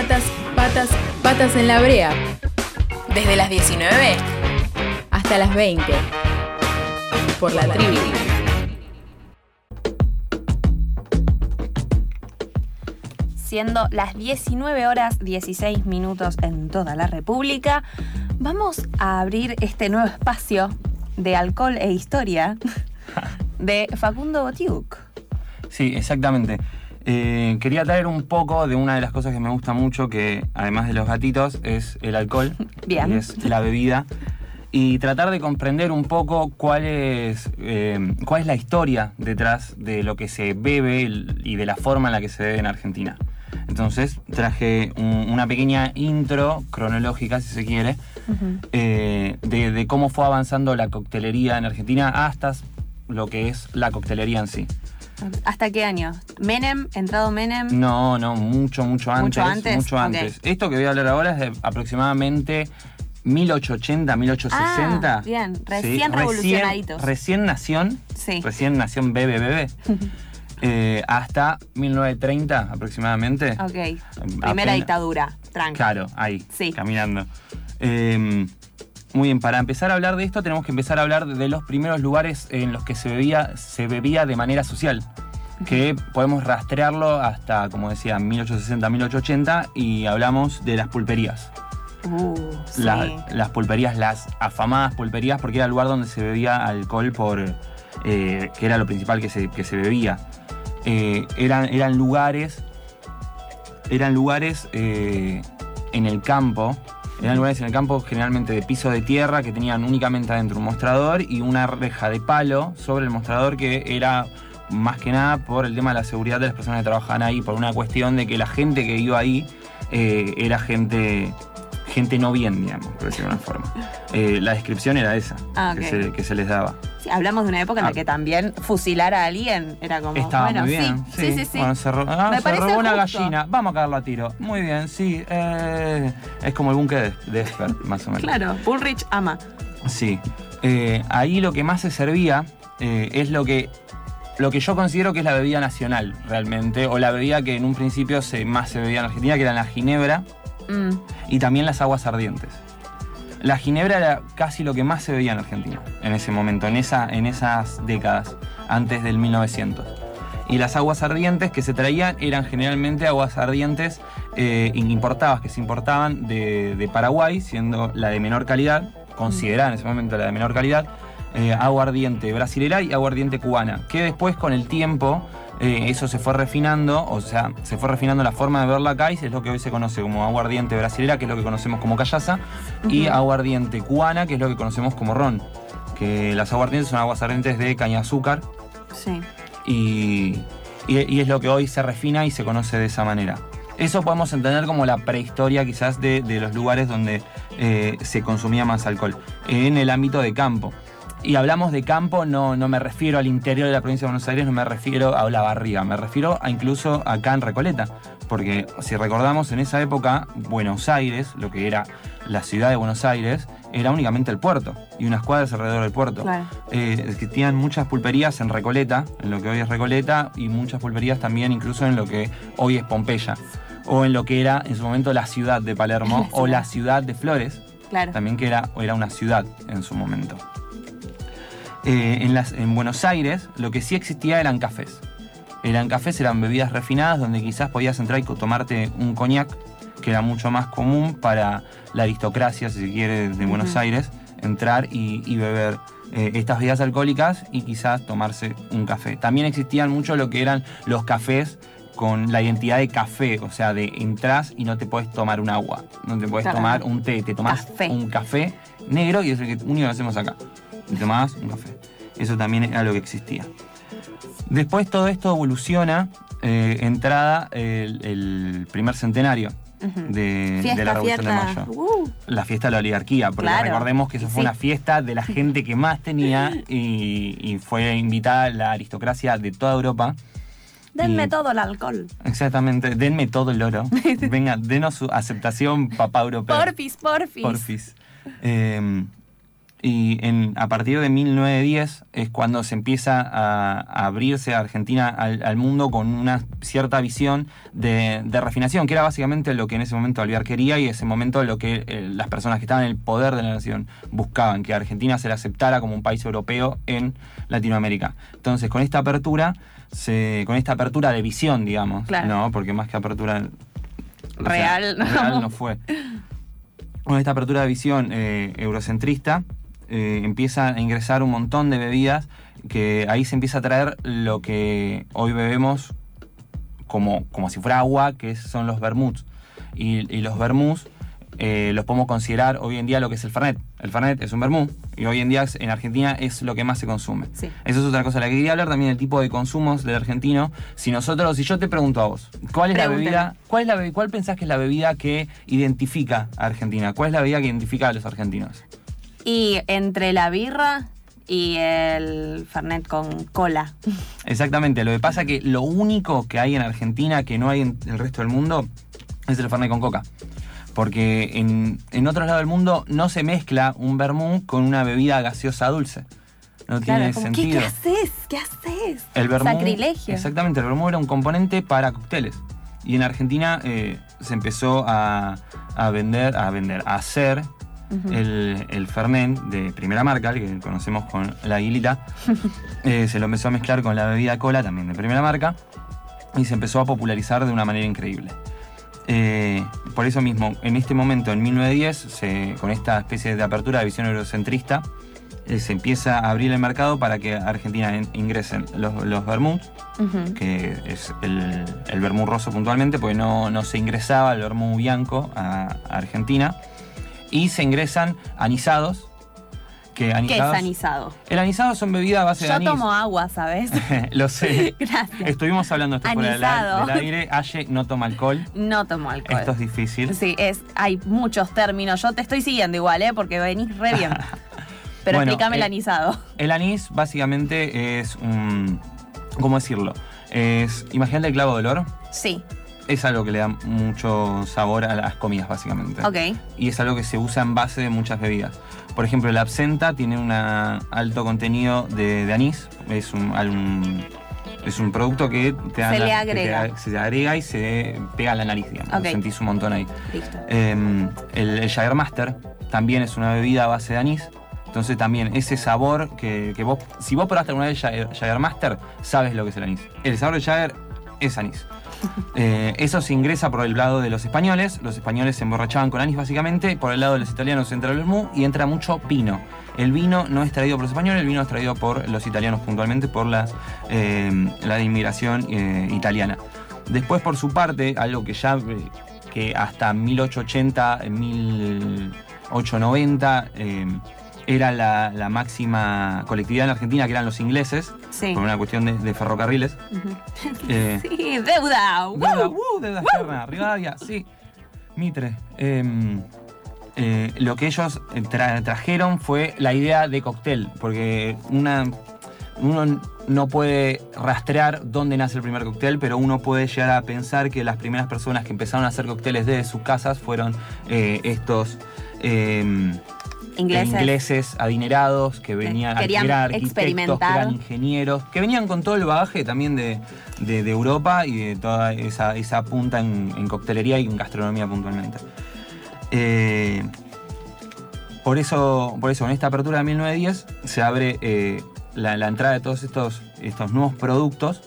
Patas, patas, patas en la brea. Desde las 19 hasta las 20. Por la tribu. Siendo las 19 horas 16 minutos en toda la República, vamos a abrir este nuevo espacio de alcohol e historia de Facundo Botiuk. Sí, exactamente. Eh, quería traer un poco de una de las cosas que me gusta mucho, que además de los gatitos, es el alcohol. Bien. Y es la bebida. Y tratar de comprender un poco cuál es, eh, cuál es la historia detrás de lo que se bebe y de la forma en la que se bebe en Argentina. Entonces traje un- una pequeña intro cronológica, si se quiere, eh, de, de cómo fue avanzando la coctelería en Argentina hasta lo que es la coctelería en sí. ¿Hasta qué año? ¿Menem? ¿Entrado Menem? No, no, mucho, mucho antes. ¿Mucho antes? Mucho. Esto que voy a hablar ahora es de aproximadamente 1880, 1860. Ah, bien, Sí, recién revolucionaditos. Recién nación. Sí. Recién nación bebe, bebe. eh, hasta 1930 aproximadamente. Ok. Apenas- Primera dictadura. Tranca. Claro, ahí, Sí. caminando. Eh, muy bien, para empezar a hablar de esto tenemos que empezar a hablar de los primeros lugares en los que se bebía, se bebía de manera social. Que podemos rastrearlo hasta, como decía, 1860, 1880 y hablamos de las pulperías. Uh, sí. Las pulperías, las afamadas pulperías, porque era el lugar donde se bebía alcohol por. eh, que era lo principal que se, que se bebía. Eh, eran, eran lugares. Eran lugares eh, en el campo. Eran lugares en el campo generalmente de piso de tierra que tenían únicamente adentro un mostrador y una reja de palo sobre el mostrador que era más que nada por el tema de la seguridad de las personas que trabajaban ahí, por una cuestión de que la gente que iba ahí eh, era gente, gente no bien, digamos, por decirlo de una forma. Eh, la descripción era esa Ah, que, ok. se, que se les daba. Hablamos de una época en la Ah. que también fusilar a alguien era como. Estaba bueno, muy bien. Sí, sí, sí. sí. Bueno, se, ro- ah, Me se parece robó una gallina, vamos a cagarla a tiro. Muy bien, sí. eh, es como el búnker de, de Esper, más o menos. Claro, Bullrich ama. Sí. Eh, ahí lo que más se servía eh, es lo que, lo que yo considero que es la bebida nacional, realmente, o la bebida que en un principio se, más se bebía en Argentina, que era la ginebra Mm, y también las aguas ardientes. La ginebra era casi lo que más se bebía en Argentina en ese momento, en, esa, en esas décadas, antes del 1900. Y las aguas ardientes que se traían eran generalmente aguas ardientes eh, importadas, que se importaban de, de Paraguay, siendo la de menor calidad, considerada en ese momento la de menor calidad, eh, agua ardiente brasilera y agua ardiente cubana, que después con el tiempo eh, eso se fue refinando, o sea, se fue refinando la forma de verla acá y es lo que hoy se conoce como agua ardiente brasilera, que es lo que conocemos como callaza, y Ujú. agua ardiente cubana, que es lo que conocemos como ron. Que las aguas ardientes son aguas ardientes de caña azúcar sí. y, y- y es lo que hoy se refina y se conoce de esa manera. Eso podemos entender como la prehistoria quizás de, de los lugares donde eh, se consumía más alcohol, en el ámbito de campo. Y hablamos de campo, no, no me refiero al interior de la provincia de Buenos Aires, no me refiero a la barriga, me refiero a incluso acá en Recoleta. Porque si recordamos, en esa época, Buenos Aires, lo que era la ciudad de Buenos Aires, era únicamente el puerto y unas cuadras alrededor del puerto. Claro. Eh, existían muchas pulperías en Recoleta, en lo que hoy es Recoleta, y muchas pulperías también incluso en lo que hoy es Pompeya, o en lo que era en su momento la ciudad de Palermo, o la ciudad de Flores, Claro. también que era, era una ciudad en su momento. Eh, en, las, en Buenos Aires lo que sí existía eran cafés. Eran cafés, eran bebidas refinadas donde quizás podías entrar y tomarte un coñac, que era mucho más común para la aristocracia, si se quiere, de Buenos. Aires, entrar y, y beber eh, estas bebidas alcohólicas y quizás tomarse un café. También existían mucho lo que eran los cafés con la identidad de café, o sea, de entras y no te puedes tomar un agua, no te puedes Claro. tomar un té, te Café. un café negro y es el que único que hacemos acá. Y tomás un café. Eso también era lo que existía. Después todo esto evoluciona, eh, entrada el, el primer centenario de, Fiesta, de la Revolución fiesta. de Mayo. Uh, La fiesta de la oligarquía, porque Claro. recordemos que eso fue sí. una fiesta de la gente que más tenía y, y fue invitada la aristocracia de toda Europa. denme Y- todo el alcohol. Exactamente, denme todo el oro. Venga, denos su aceptación, papá europeo. Porfis, porfis. Porfis. Eh, Y en, a partir de 1910 es cuando se empieza a, a abrirse a Argentina al, al mundo con una cierta visión de, de refinación, que era básicamente lo que en ese momento Alvear quería y en ese momento lo que eh, las personas que estaban en el poder de la nación buscaban, que Argentina se le aceptara como un país europeo en Latinoamérica. Entonces, con esta apertura, se, con esta apertura de visión, digamos, Claro. ¿no? porque más que apertura o sea, Real, no. real no fue. Con esta apertura de visión eh, eurocentrista, eh, empieza a ingresar un montón de bebidas que ahí se empieza a traer lo que hoy bebemos como, como si fuera agua, que son los vermuts. Y, y los vermuts eh, los podemos considerar hoy en día lo que es el Fernet. El Fernet es un vermut y hoy en día en Argentina es lo que más se consume. Sí. Eso es otra cosa. La que quería hablar también del tipo de consumos del argentino. Si nosotros, si yo te pregunto a vos, ¿cuál es Pregúntame. la bebida? ¿Cuál, es la, ¿Cuál pensás que es la bebida que identifica a Argentina? ¿Cuál es la bebida que identifica a los argentinos? Y entre la birra y el Fernet con cola. Exactamente. Lo que pasa que lo único que hay en Argentina que no hay en el resto del mundo es el Fernet con coca. Porque en, en otros lados del mundo no se mezcla un vermú con una bebida gaseosa dulce. No tiene es como, ¿qué, sentido. ¿qué haces? ¿Qué haces? El vermú, Sacrilegio. Exactamente, el vermú era un componente para cócteles. Y en Argentina eh, se empezó a, a vender, a vender, a hacer Ujú. el, el Fernet de primera marca, el que conocemos con la aguilita. Eh, se lo empezó a mezclar con la bebida cola, también de primera marca. Y se empezó a popularizar de una manera increíble. Eh, por eso mismo, en este momento, en 1910, se- con esta especie de apertura de visión eurocentrista, eh, se empieza a abrir el mercado para que a Argentina en- ingresen los, los vermuts, Ujú. que es el, el vermú roso puntualmente, porque no, no se ingresaba el vermú bianco a, a Argentina, y se ingresan anisados, que ¿Qué es anisados... anisado? El anisado son bebidas a base de Yo anís. tomo agua, ¿sabes? Lo sé. Gracias. Estuvimos hablando esto fuera del, Anisado. del aire. Aye no toma alcohol. No tomo alcohol. Esto es difícil. Sí, es, hay muchos términos. Yo te estoy siguiendo igual, ¿eh? Porque venís re bien. Pero Bueno, explícame el eh, anisado. El anís básicamente es un... ¿Cómo decirlo? Es... Imagínate el clavo de olor. Sí, Es algo que le da mucho sabor a las comidas básicamente. ok. Y es algo que se usa en base de muchas bebidas. Por ejemplo, el absenta tiene un alto contenido de, de anís. Es un, un- es un producto que te da Se la- le que te agrega. se le agrega y se pega a la nariz, digamos. Ok. Lo sentís un montón ahí. Listo. Eh, el, el Jagermaster también es una bebida a base de anís. Entonces también ese sabor que, que vos, si vos probaste alguna vez Jagermaster, sabes lo que es el anís. El sabor de Jager es anís. Eh, eso se ingresa por el lado de los españoles. Los españoles se emborrachaban con anís básicamente. Por el lado de los italianos entra el vermú y entra mucho vino. El vino no es traído por los españoles, el vino es traído por los italianos puntualmente por la, eh, la inmigración eh, italiana. Después, por su parte, algo que ya eh, que hasta 1880, eh, 1890 eh, era la, la máxima colectividad en Argentina, que eran los ingleses, Sí. por una cuestión de, de ferrocarriles. Eh, Sí, deuda. ¡Woo! Deuda, uh, deuda externa, Rivadavia, sí. Mitre. Eh, eh, lo que ellos eh, tra- trajeron fue la idea de cóctel, porque una, uno no puede rastrear dónde nace el primer cóctel, pero uno puede llegar a pensar que las primeras personas que empezaron a hacer cócteles desde sus casas fueron estos Ingleses. ingleses adinerados que venían querían que eran arquitectos, que eran ingenieros, que venían con todo el bagaje también de, de- de Europa y de toda esa, esa punta en, en coctelería y en gastronomía puntualmente. Eh, por, eso, por eso, en esta apertura de 1910 se abre eh, la, la entrada de todos estos, estos nuevos productos.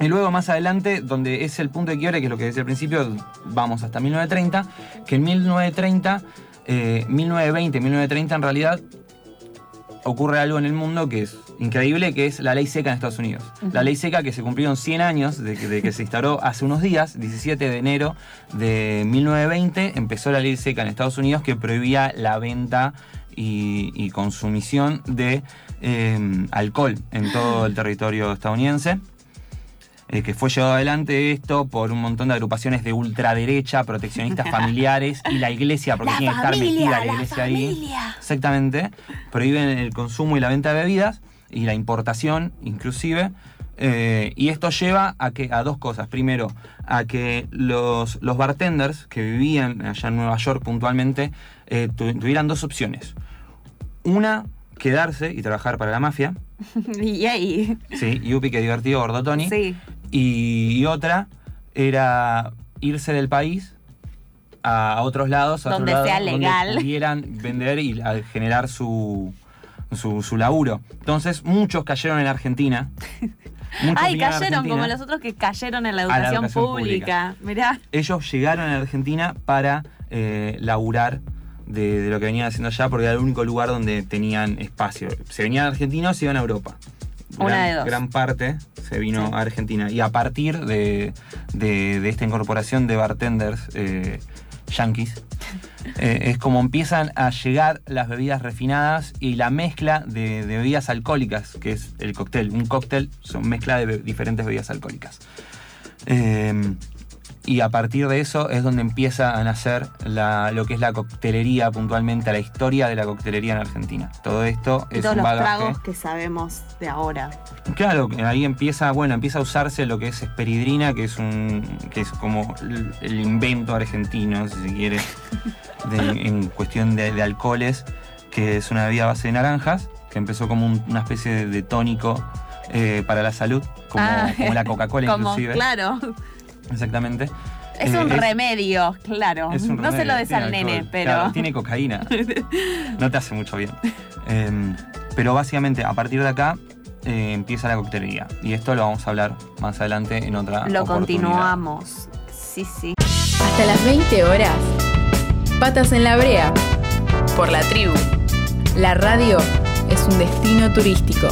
Y luego más adelante, donde es el punto de quiebre, que es lo que decía al principio, vamos hasta 1930, que en 1930, eh, 1920, 1930 en realidad, ocurre algo en el mundo que es increíble, que es la ley seca en Estados Unidos. La ley seca que se cumplieron 100 años de que, de que se instauró hace unos días, 17 de enero de 1920, empezó la ley seca en Estados Unidos que prohibía la venta y, y consumición de eh, alcohol en todo el territorio estadounidense. Eh, que fue llevado adelante esto por un montón de agrupaciones de ultraderecha, proteccionistas familiares y la iglesia, porque La tiene que estar metida la la iglesia ahí. familia. Exactamente. Prohíben el consumo y la venta de bebidas y la importación, inclusive. Eh, y esto lleva a, que, a dos cosas. Primero, a que los, los bartenders que vivían allá en Nueva York puntualmente eh, tu- tuvieran dos opciones. Una, quedarse y trabajar para la mafia. y ahí. Sí, Yupi, que divertido, gordo Tony. Sí. Y, y otra era irse del país a otros lados, a Donde sea legal. donde pudieran vender y a- generar su, su, su laburo. Entonces, muchos cayeron en Argentina. Ay, cayeron como los otros que cayeron en la educación, pública. Mirá. Ellos llegaron a Argentina para eh, laburar de, de lo que venían haciendo allá, porque era el único lugar donde tenían espacio. Se venían argentinos y iban a Europa. Una gran, de dos. Gran parte se vino Sí. a Argentina. Y a partir de, de- de esta incorporación de bartenders eh, yankees, eh, es como empiezan a llegar las bebidas refinadas y la mezcla de, de bebidas alcohólicas, que es el cóctel. Un cóctel son mezcla de be- diferentes bebidas alcohólicas. Eh, y a partir de eso es donde empieza a nacer la- lo que es la coctelería puntualmente, la historia de la coctelería en Argentina. Todo esto Y es todos un los tragos que sabemos de ahora. Claro, ahí empieza, bueno, empieza a usarse lo que es esperidrina, que es un, que es como el, el invento argentino, si se quiere, de- en cuestión de, de alcoholes, que es una bebida a base de naranjas, que empezó como un- una especie de, de tónico eh, para la salud, como, Ah. como la Coca-Cola inclusive. claro. Exactamente. Es Eh, un remedio, claro. es un no se lo des al nene, alcohol. pero. Claro, tiene cocaína. No te hace mucho bien. Eh, pero básicamente, a partir de acá, eh, empieza la coctelería. Y esto lo vamos a hablar más adelante en otra lo continuamos. Sí, sí. Hasta las 20 horas. Patas en la brea. Por la tribu. La radio es un destino turístico.